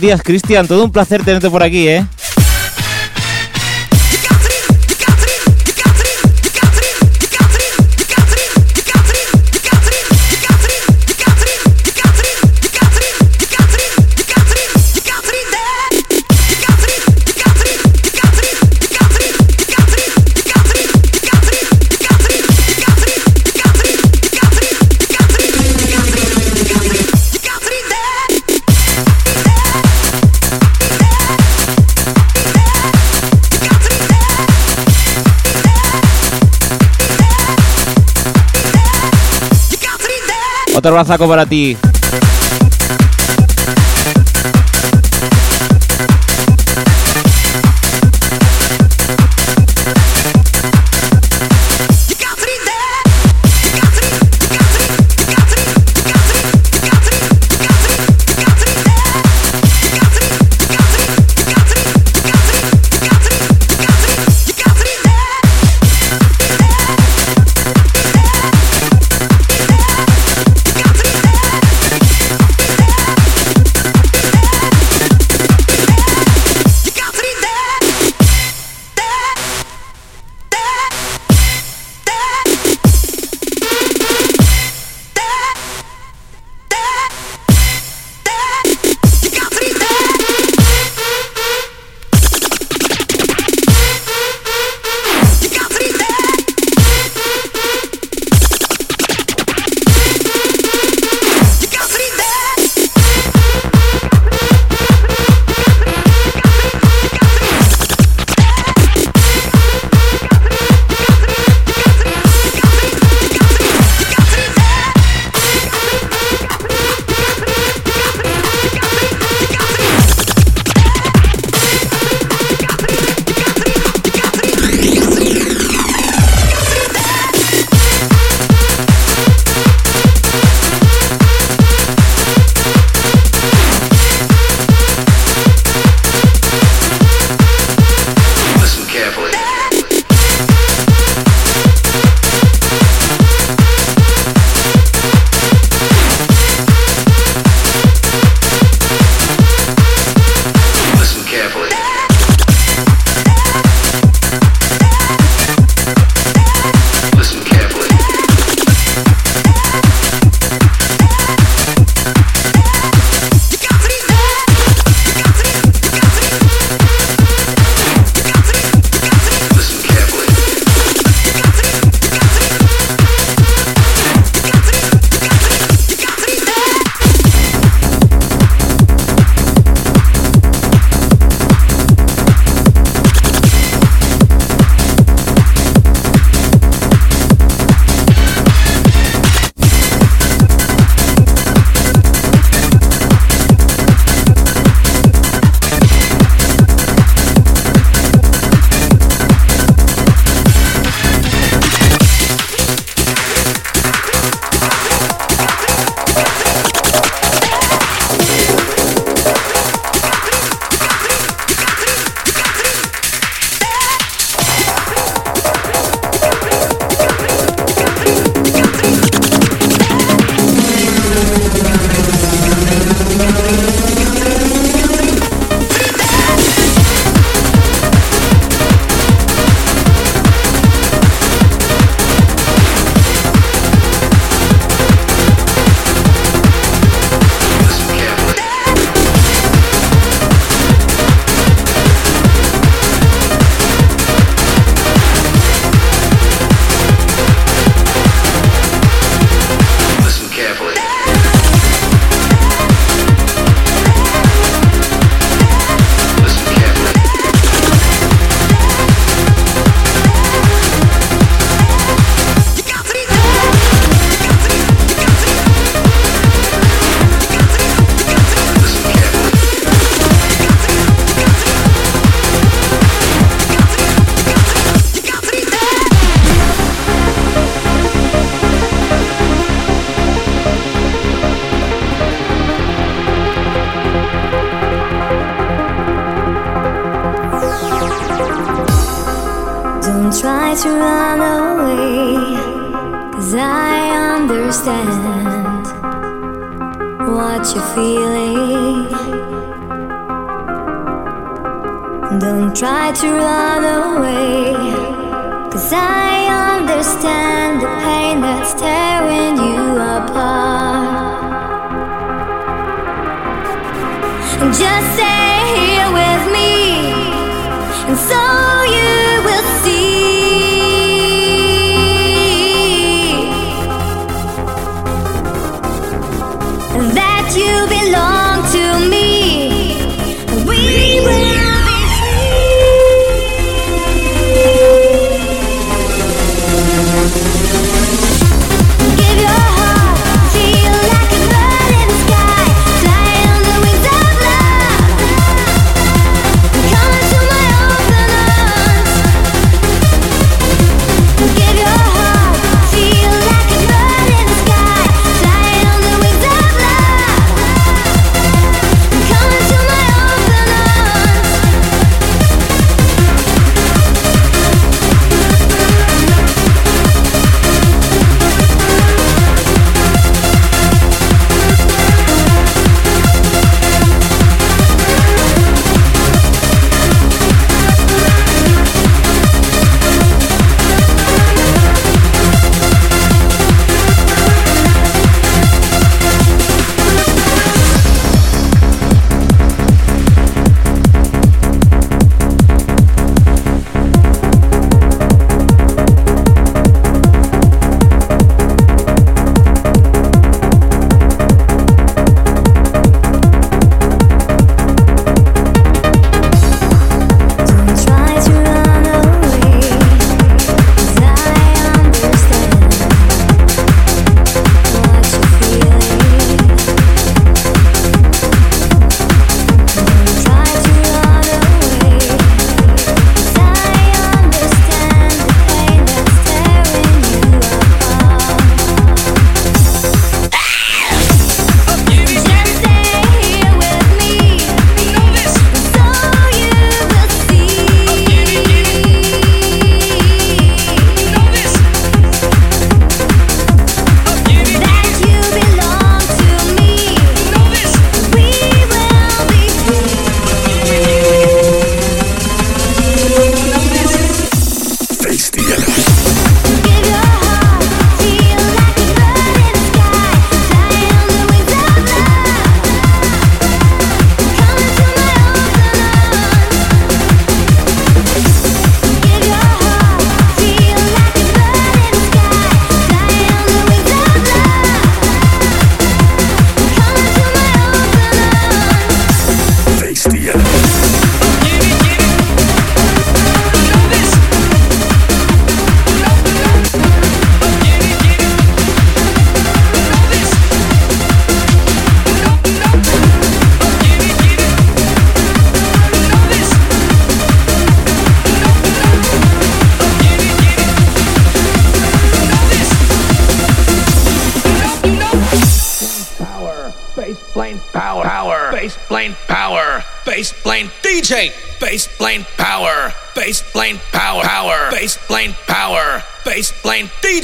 Días, Cristian. Todo un placer tenerte por aquí, ¿eh? Otro abrazo para ti.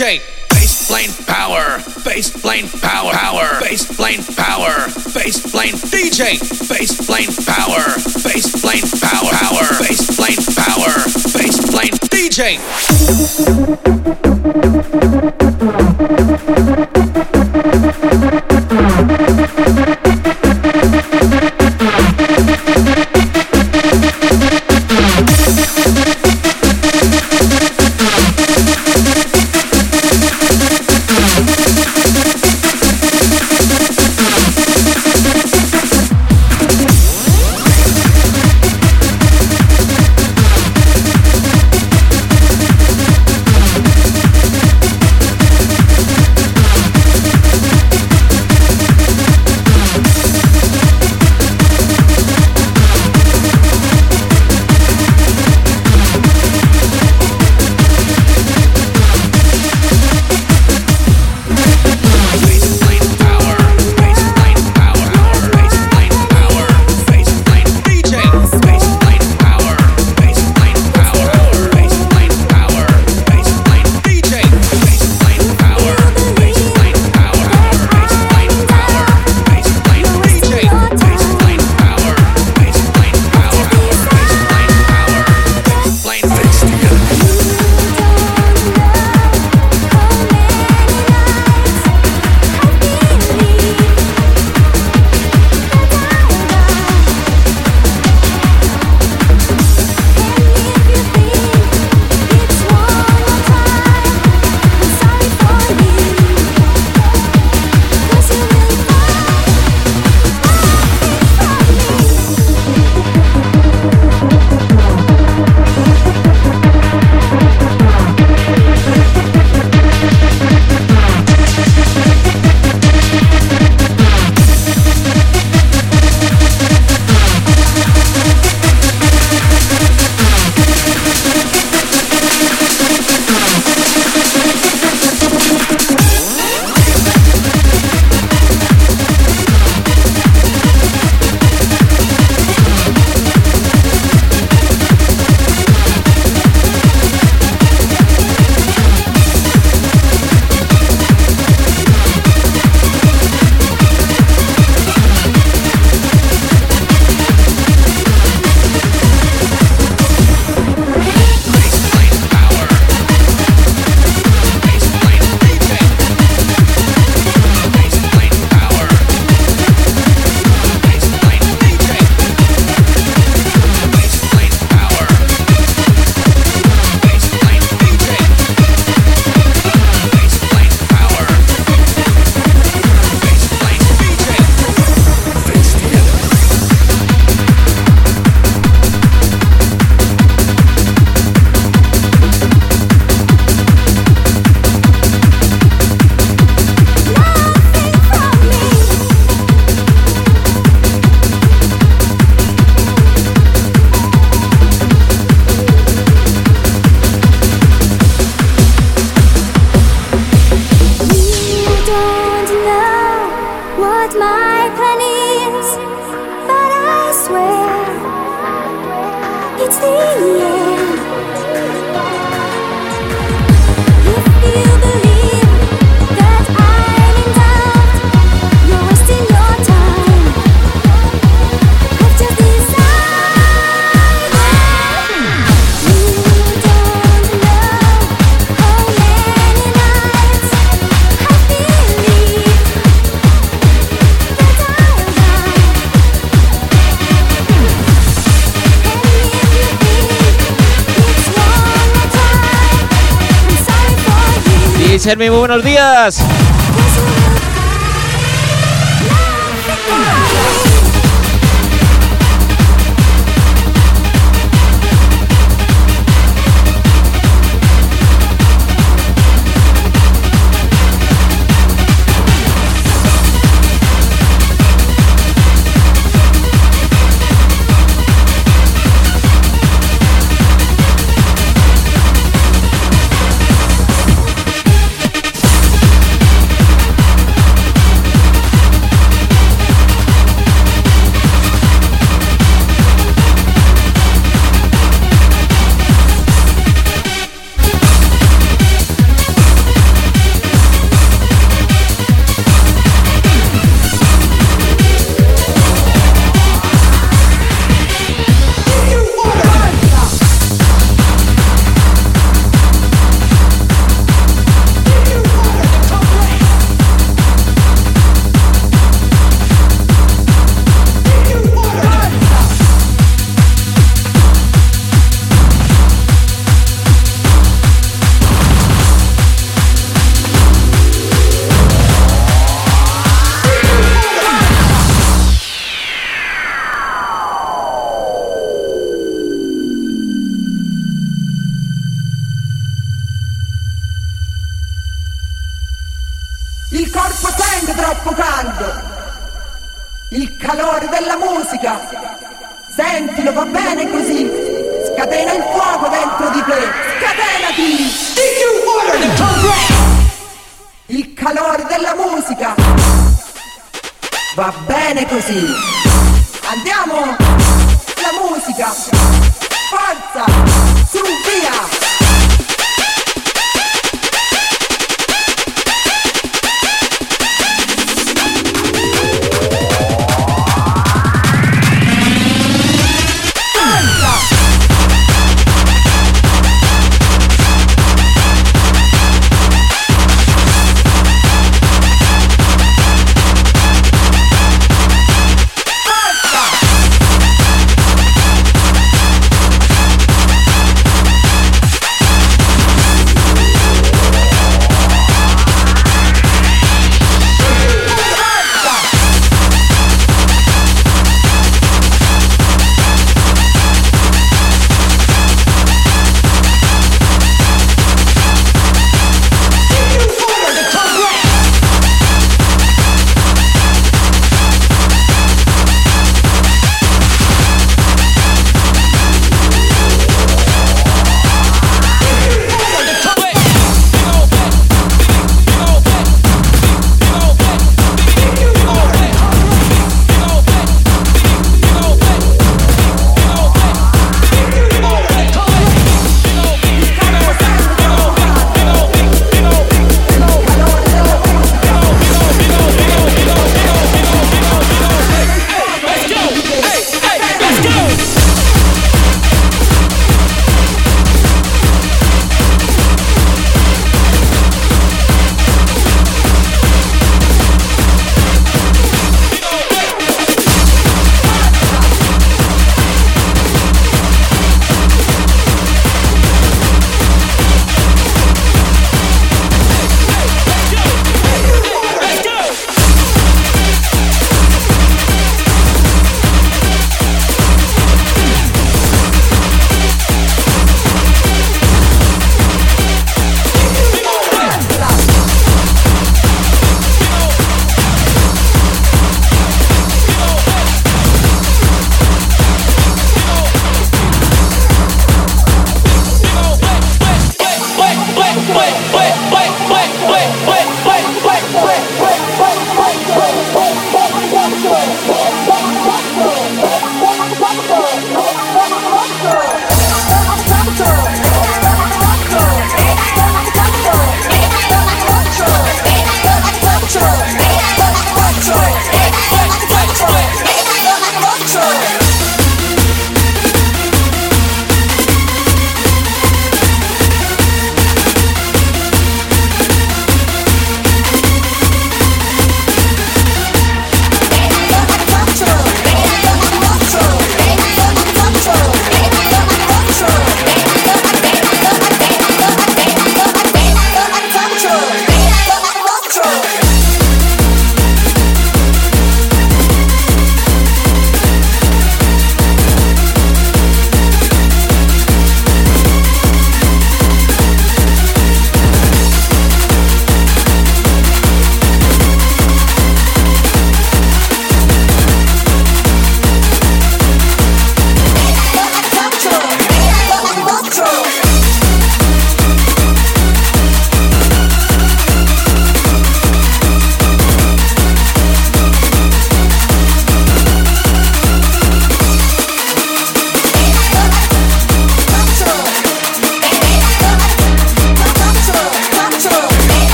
DJ. Teacher, muy buenos días. Sentilo, va bene così. Scatena il fuoco dentro di te. Scatenati! Il calore della musica. Va bene così. Andiamo! La musica. Forza! Su, via!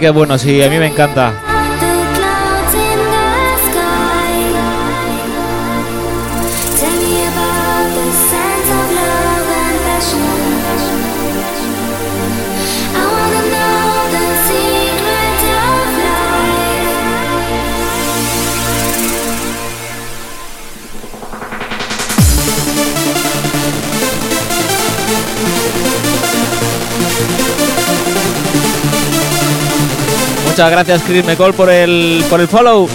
Que bueno, sí, a mí me encanta. Muchas gracias, Chris McCall, por el, por el follow.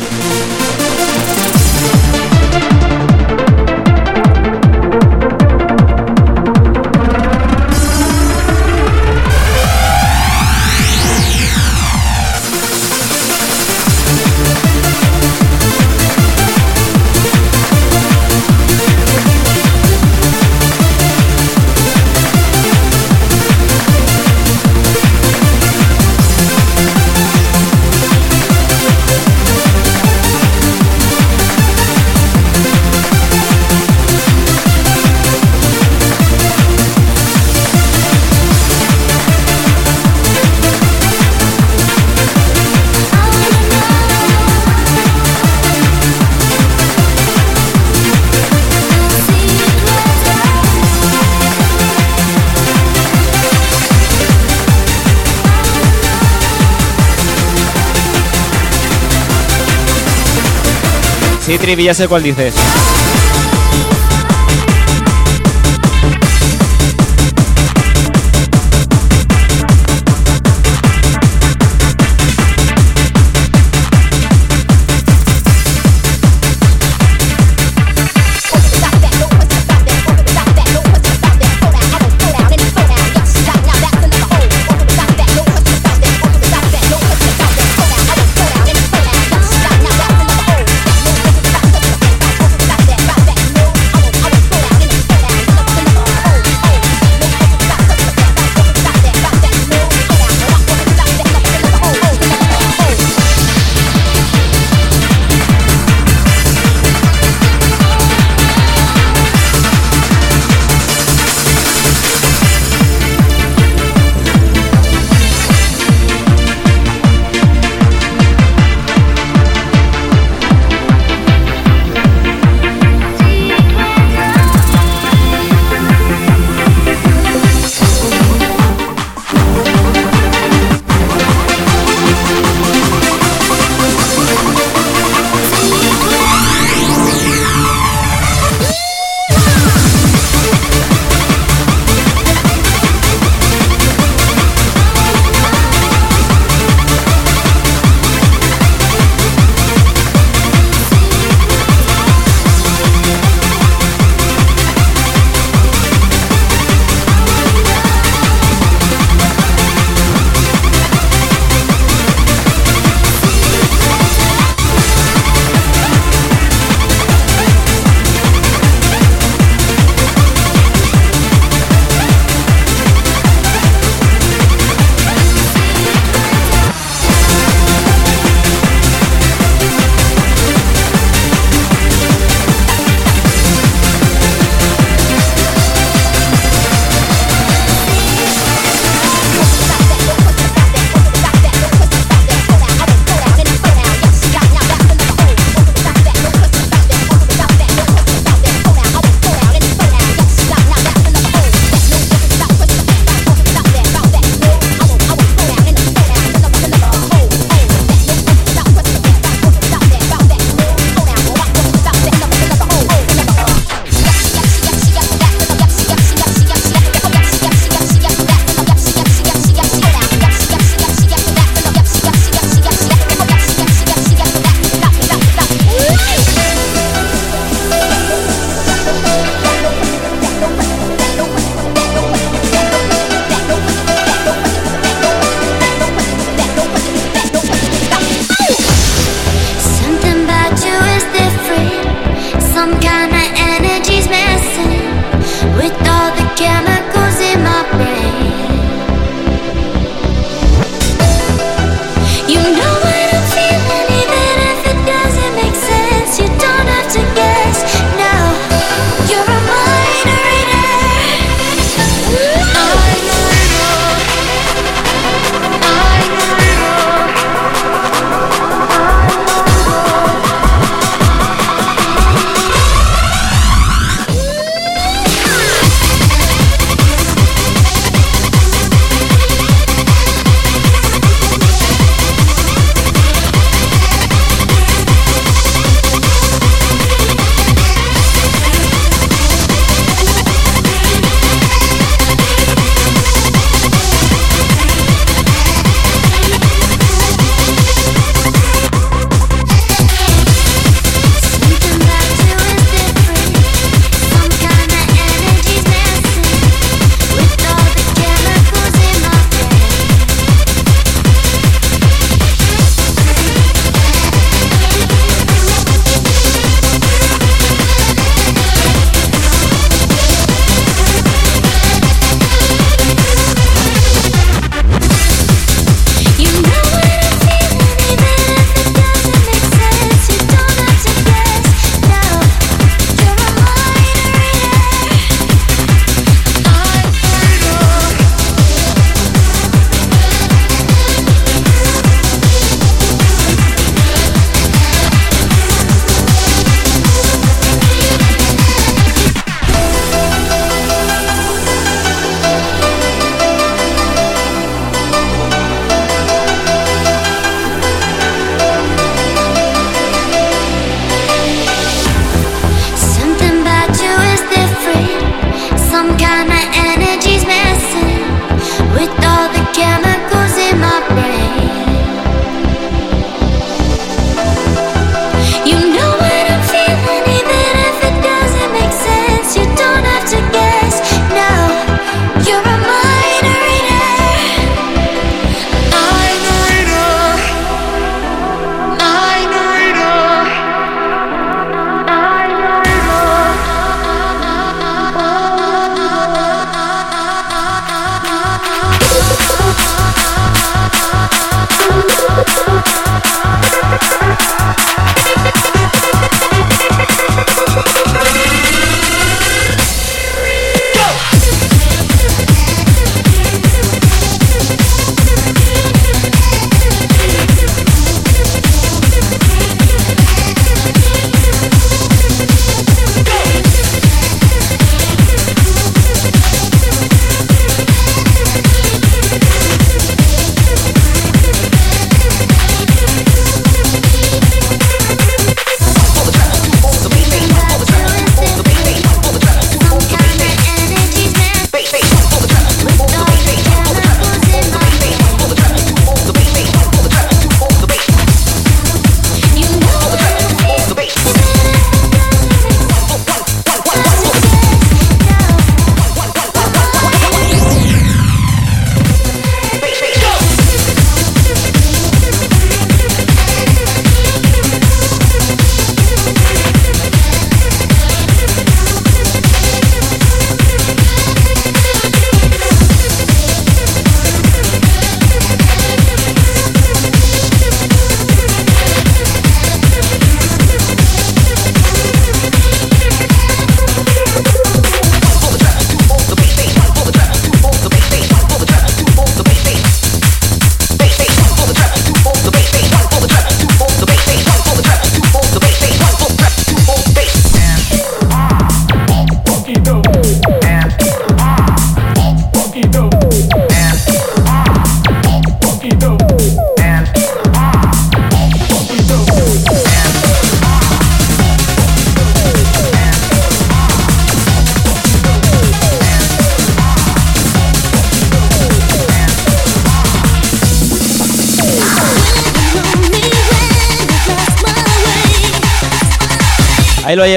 Trivi, ya sé cuál dices.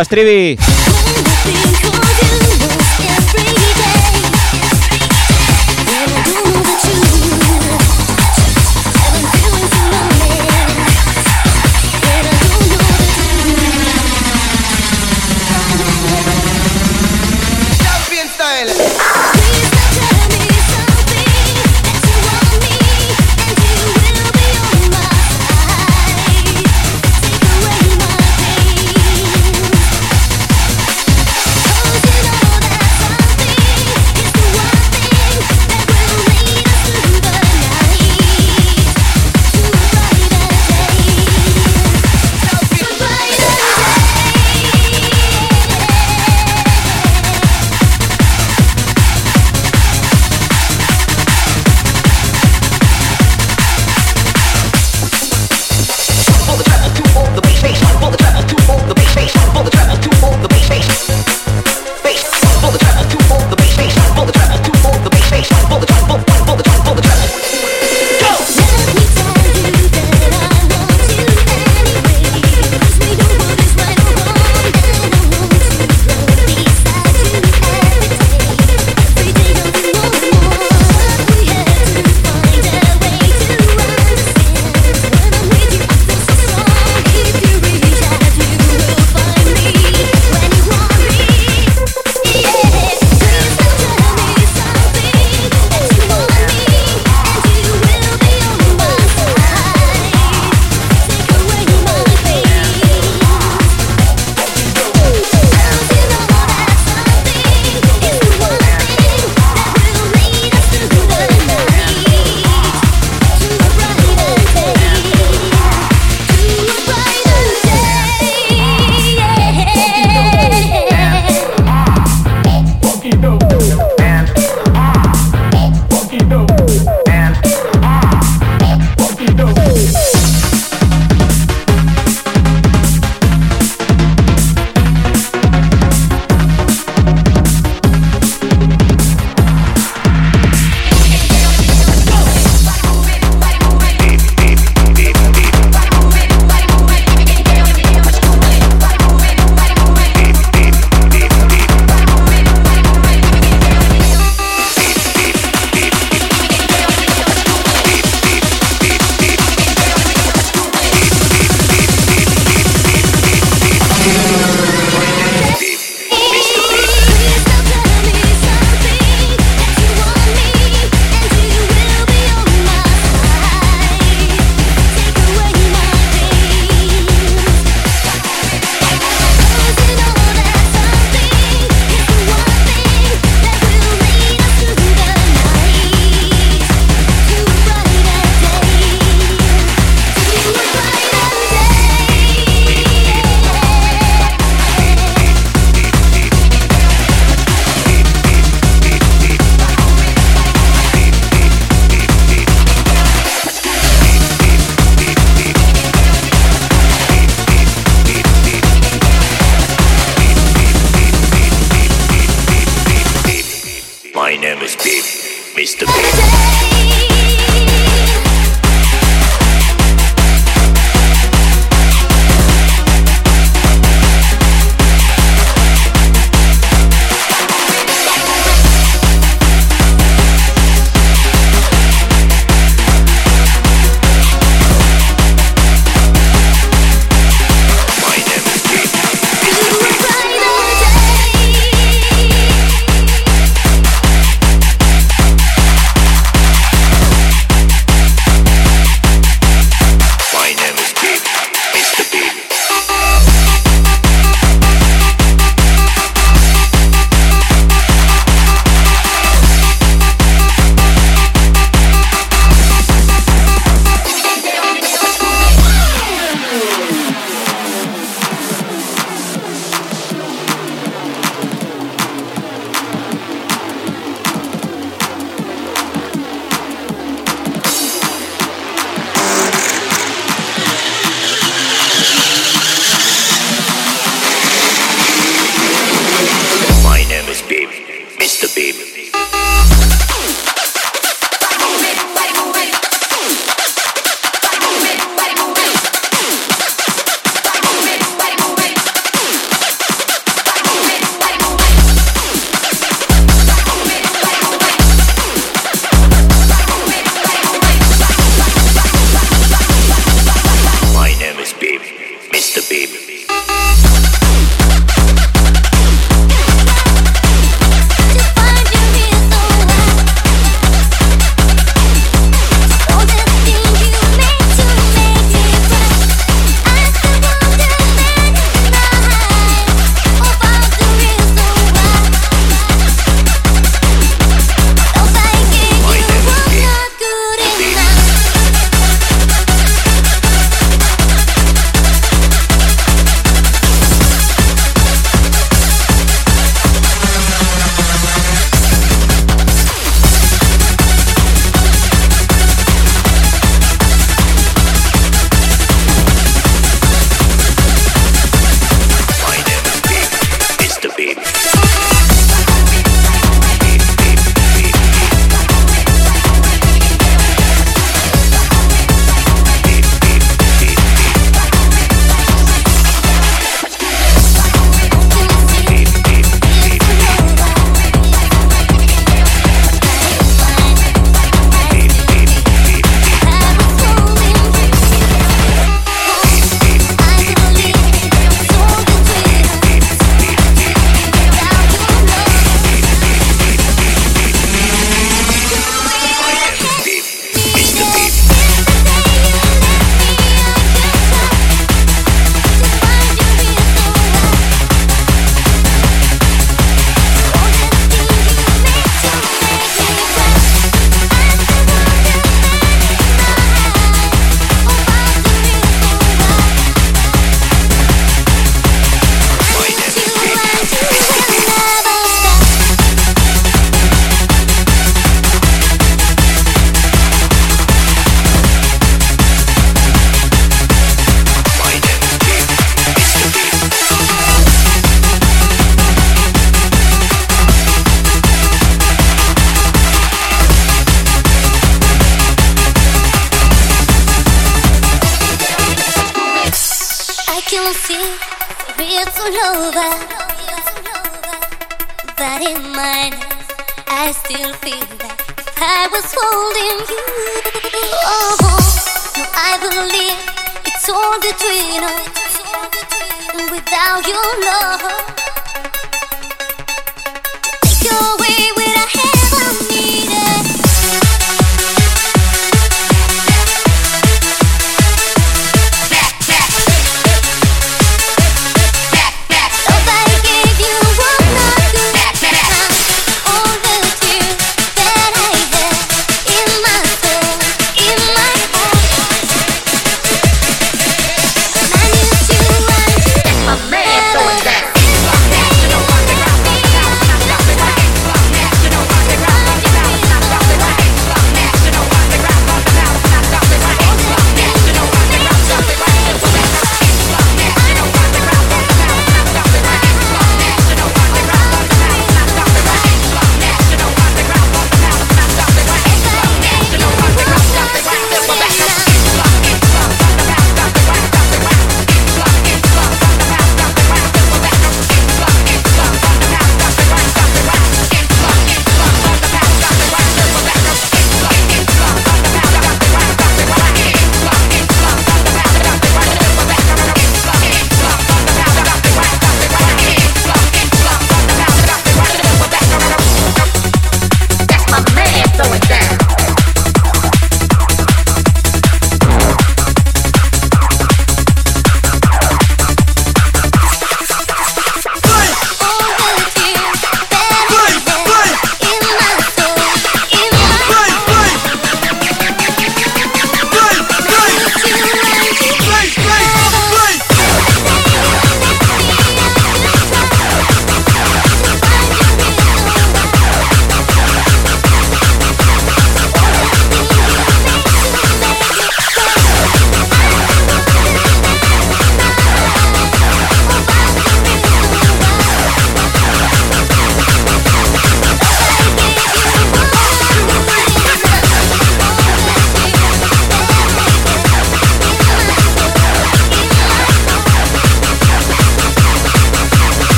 Ahí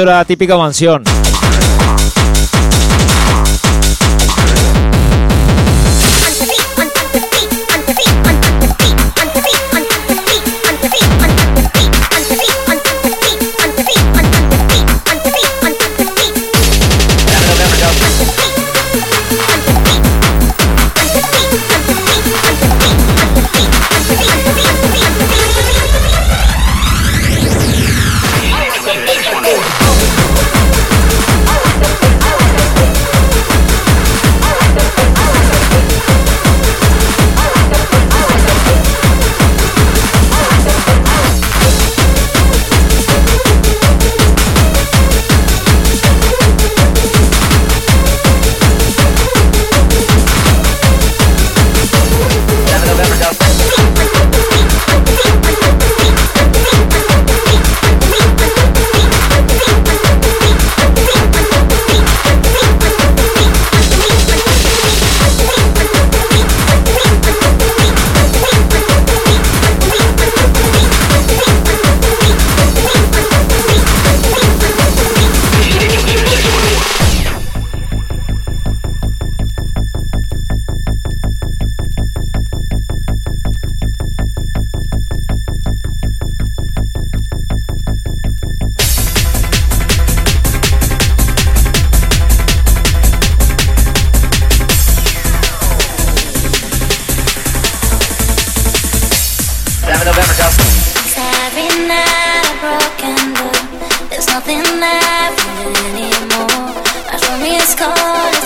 esto era típica mansión.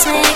listening.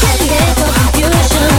I get confused.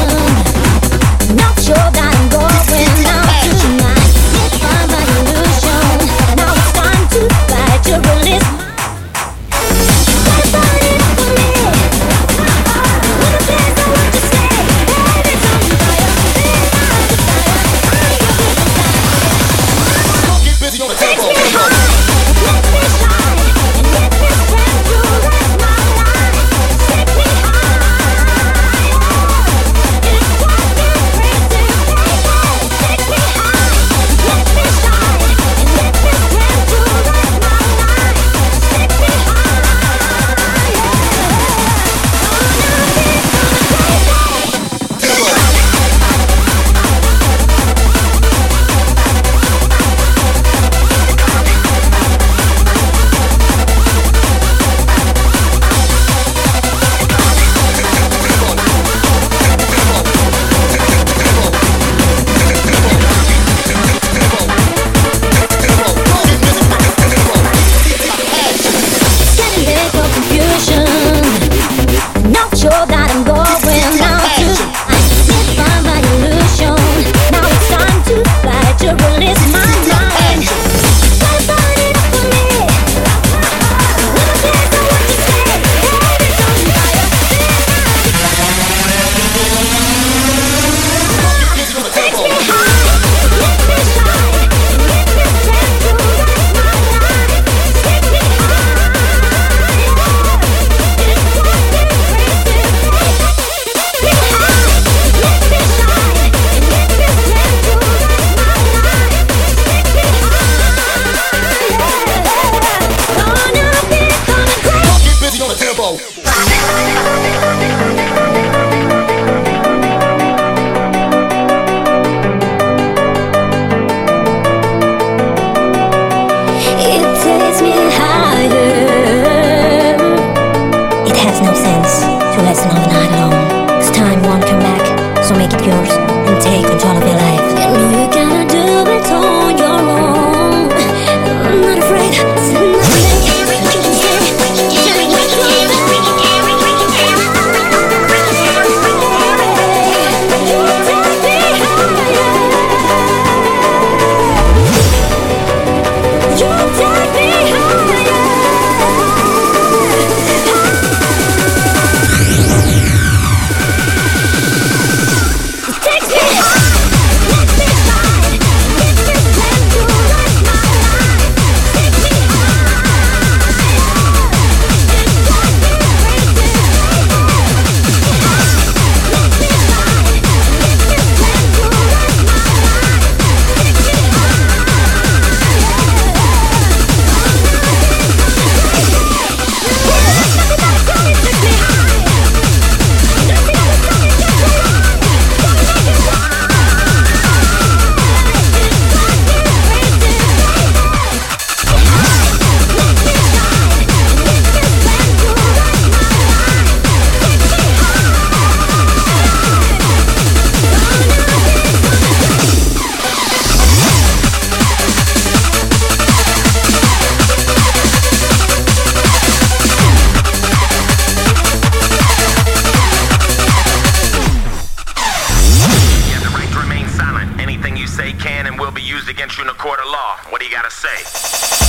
say can and will be used against you in a court of law. What do you gotta say?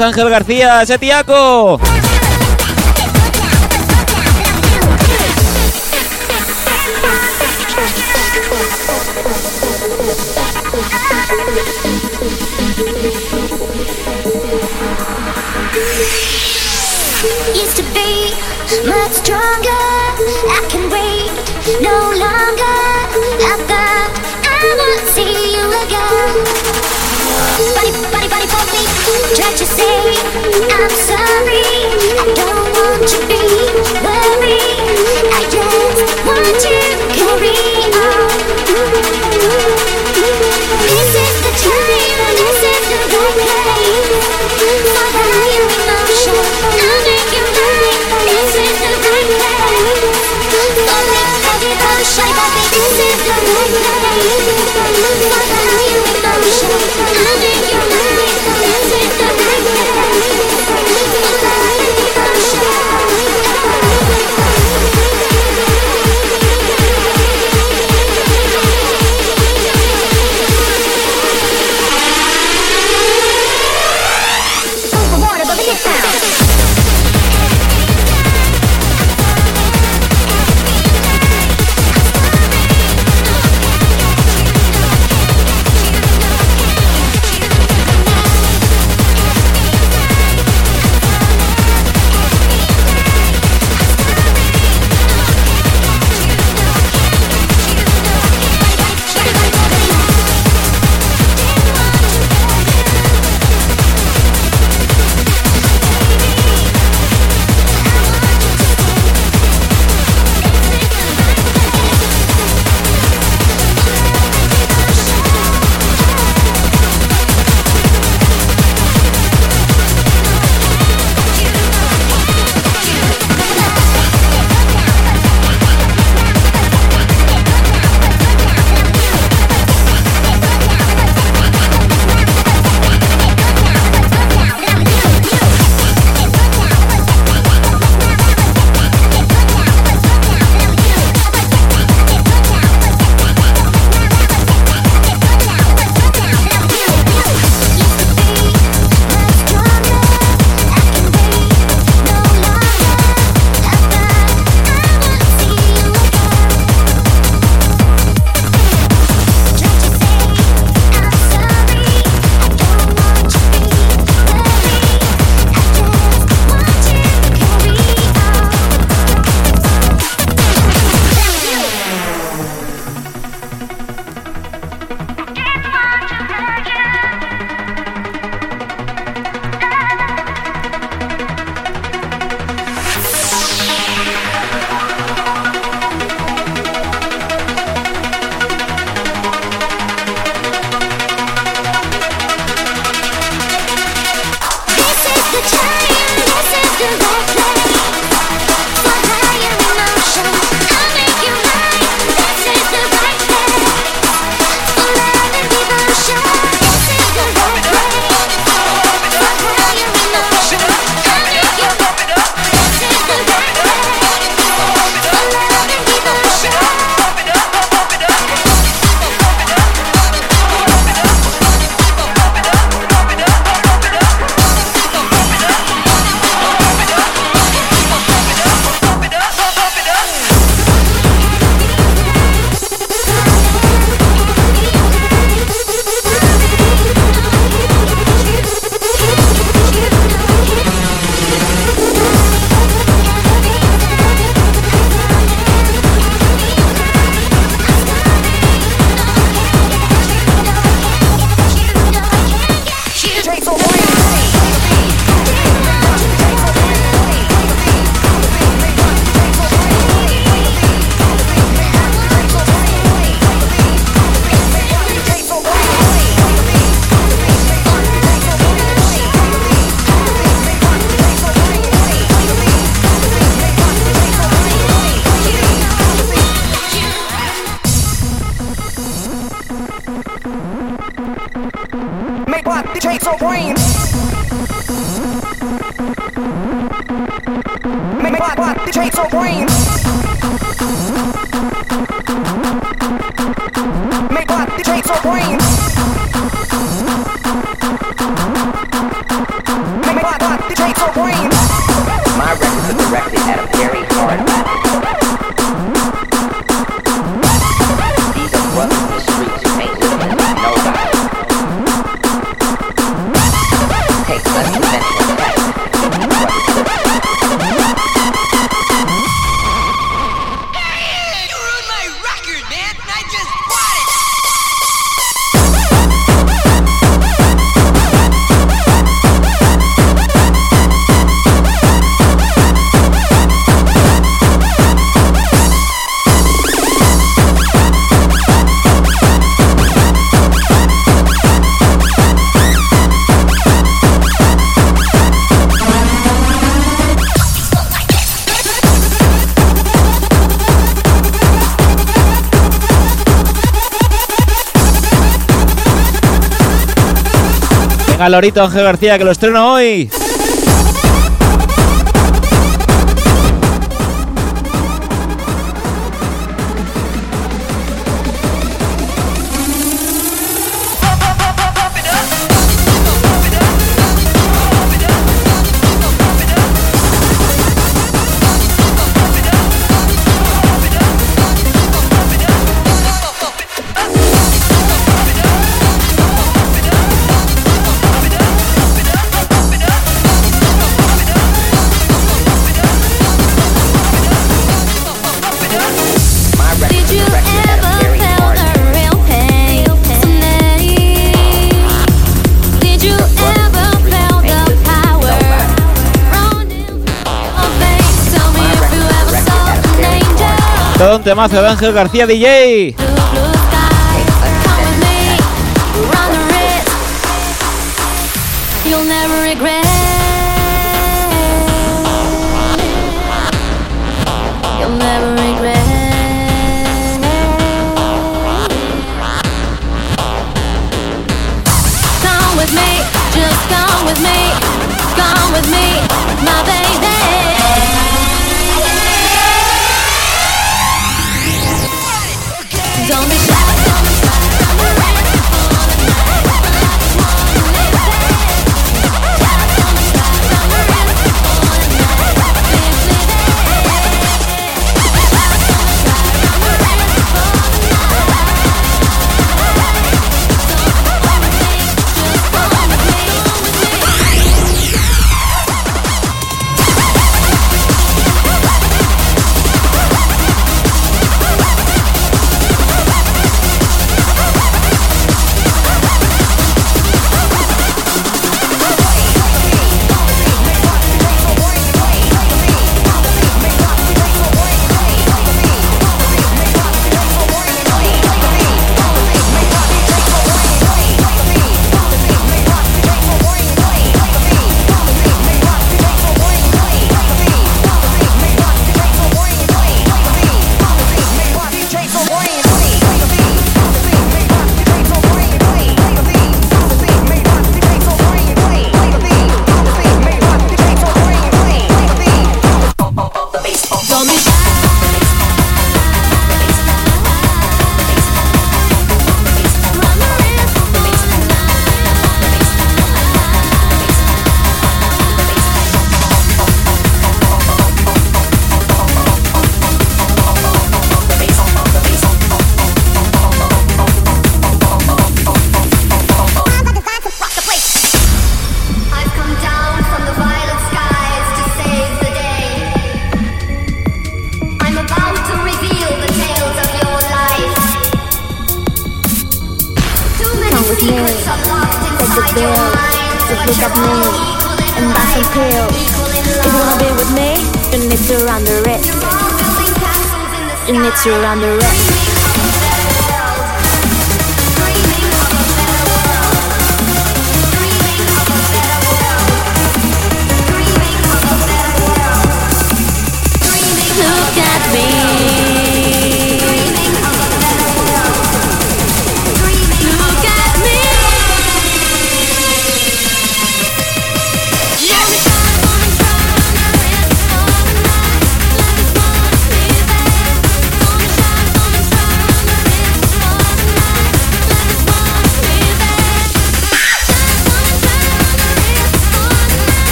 Ángel García, ese Make my the chainsaw green. Jalorito Ángel García que lo estreno hoy. Todo un temazo de Ángel García DJ.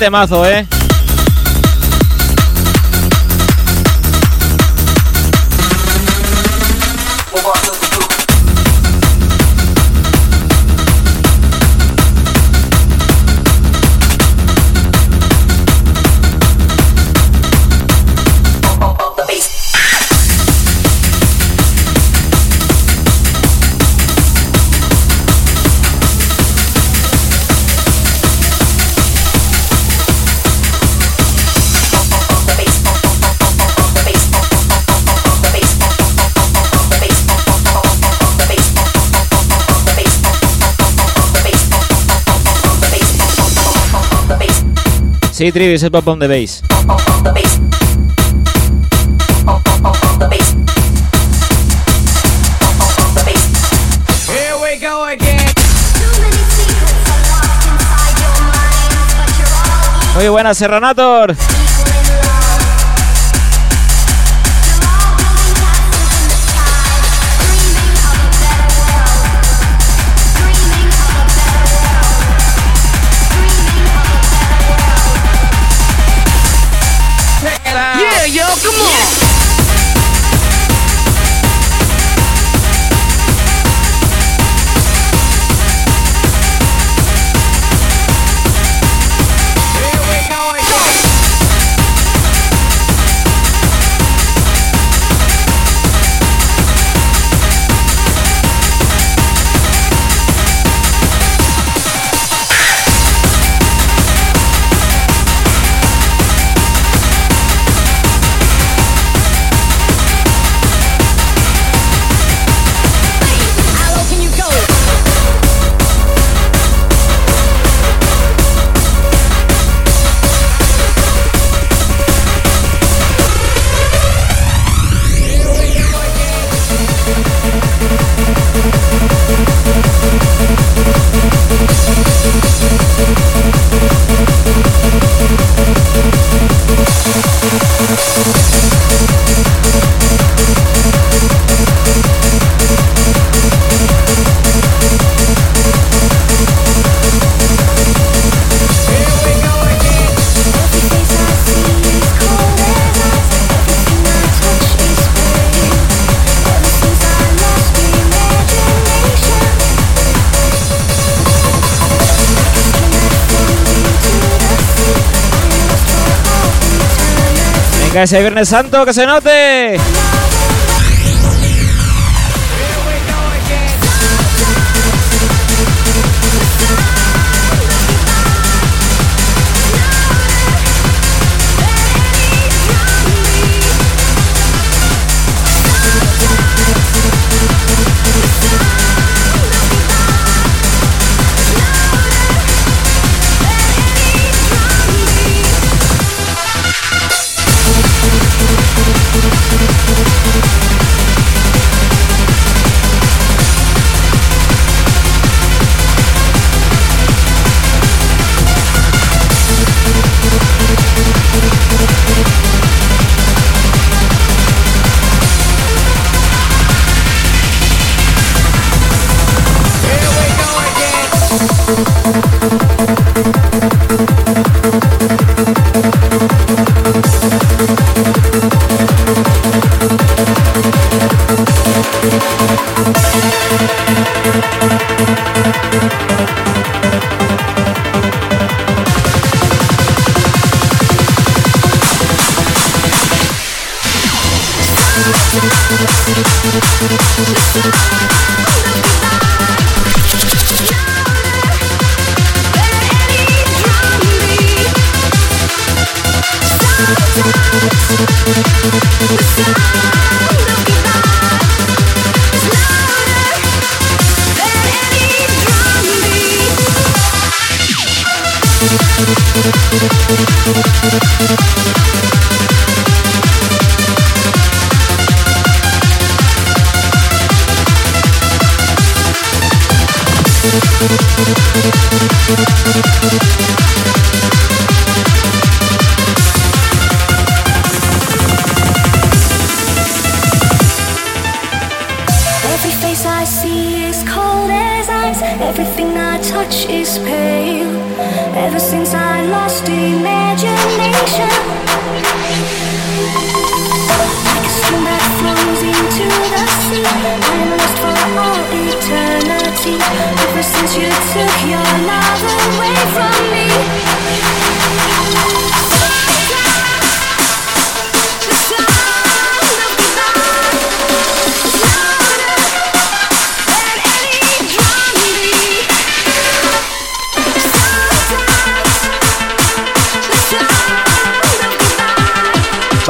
temazo, ¿eh? Sí, Trivi, es el Pop on the Bass. Muy buenas, Serranator. Que ese Viernes Santo, que se note.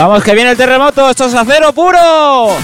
Vamos que viene el terremoto, esto es acero puro.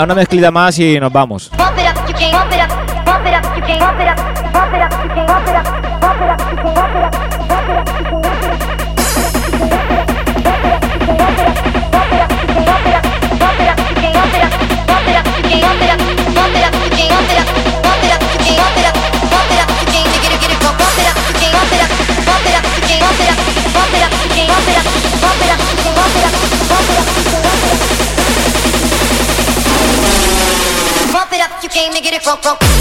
Venga, una mezclita más y nos vamos. rock, rock.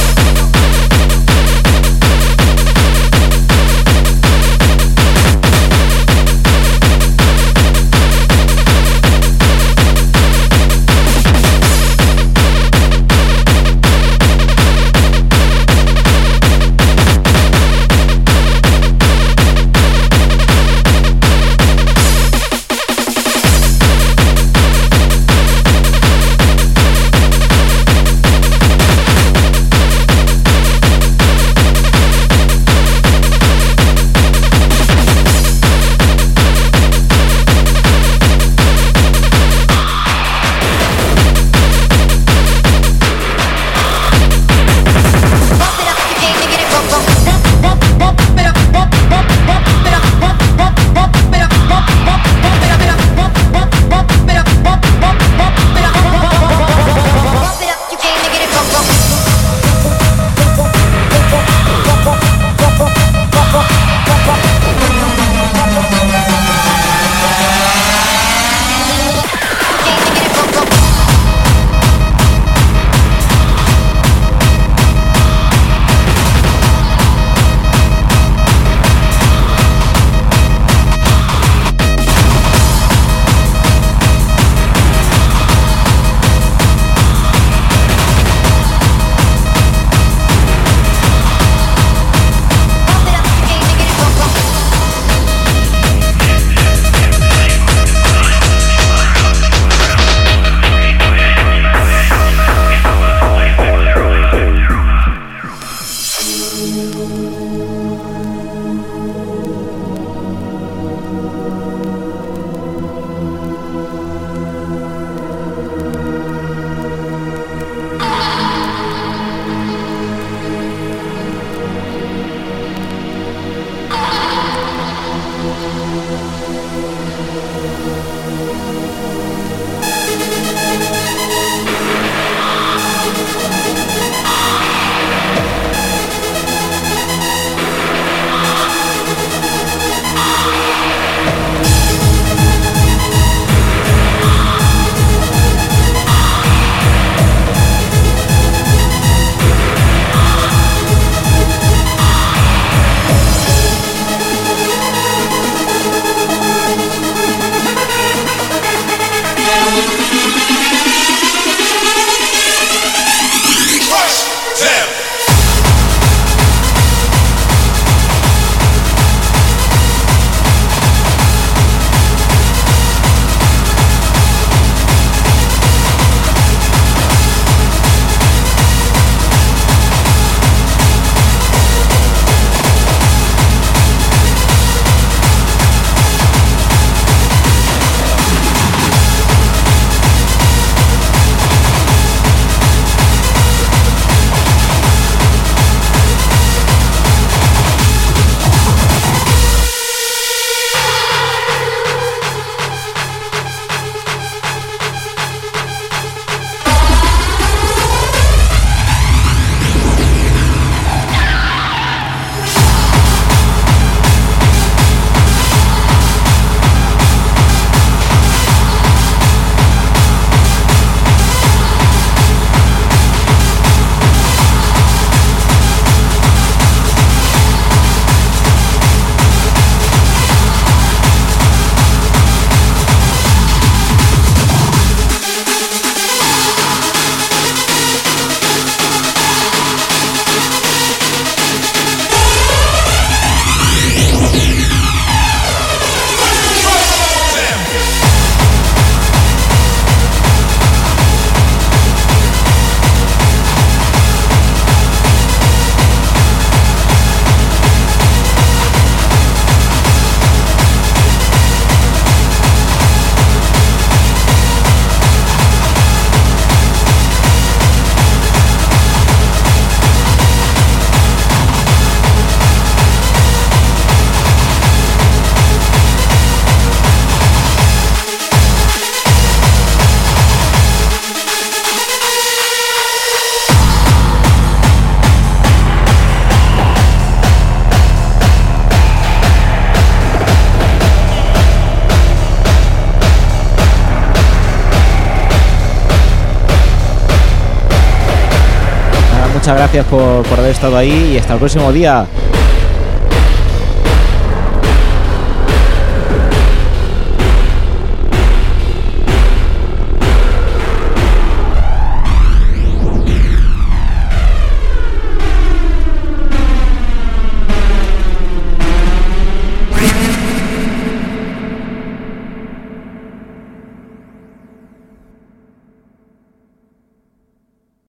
Muchas gracias por, por haber estado ahí y hasta el próximo día.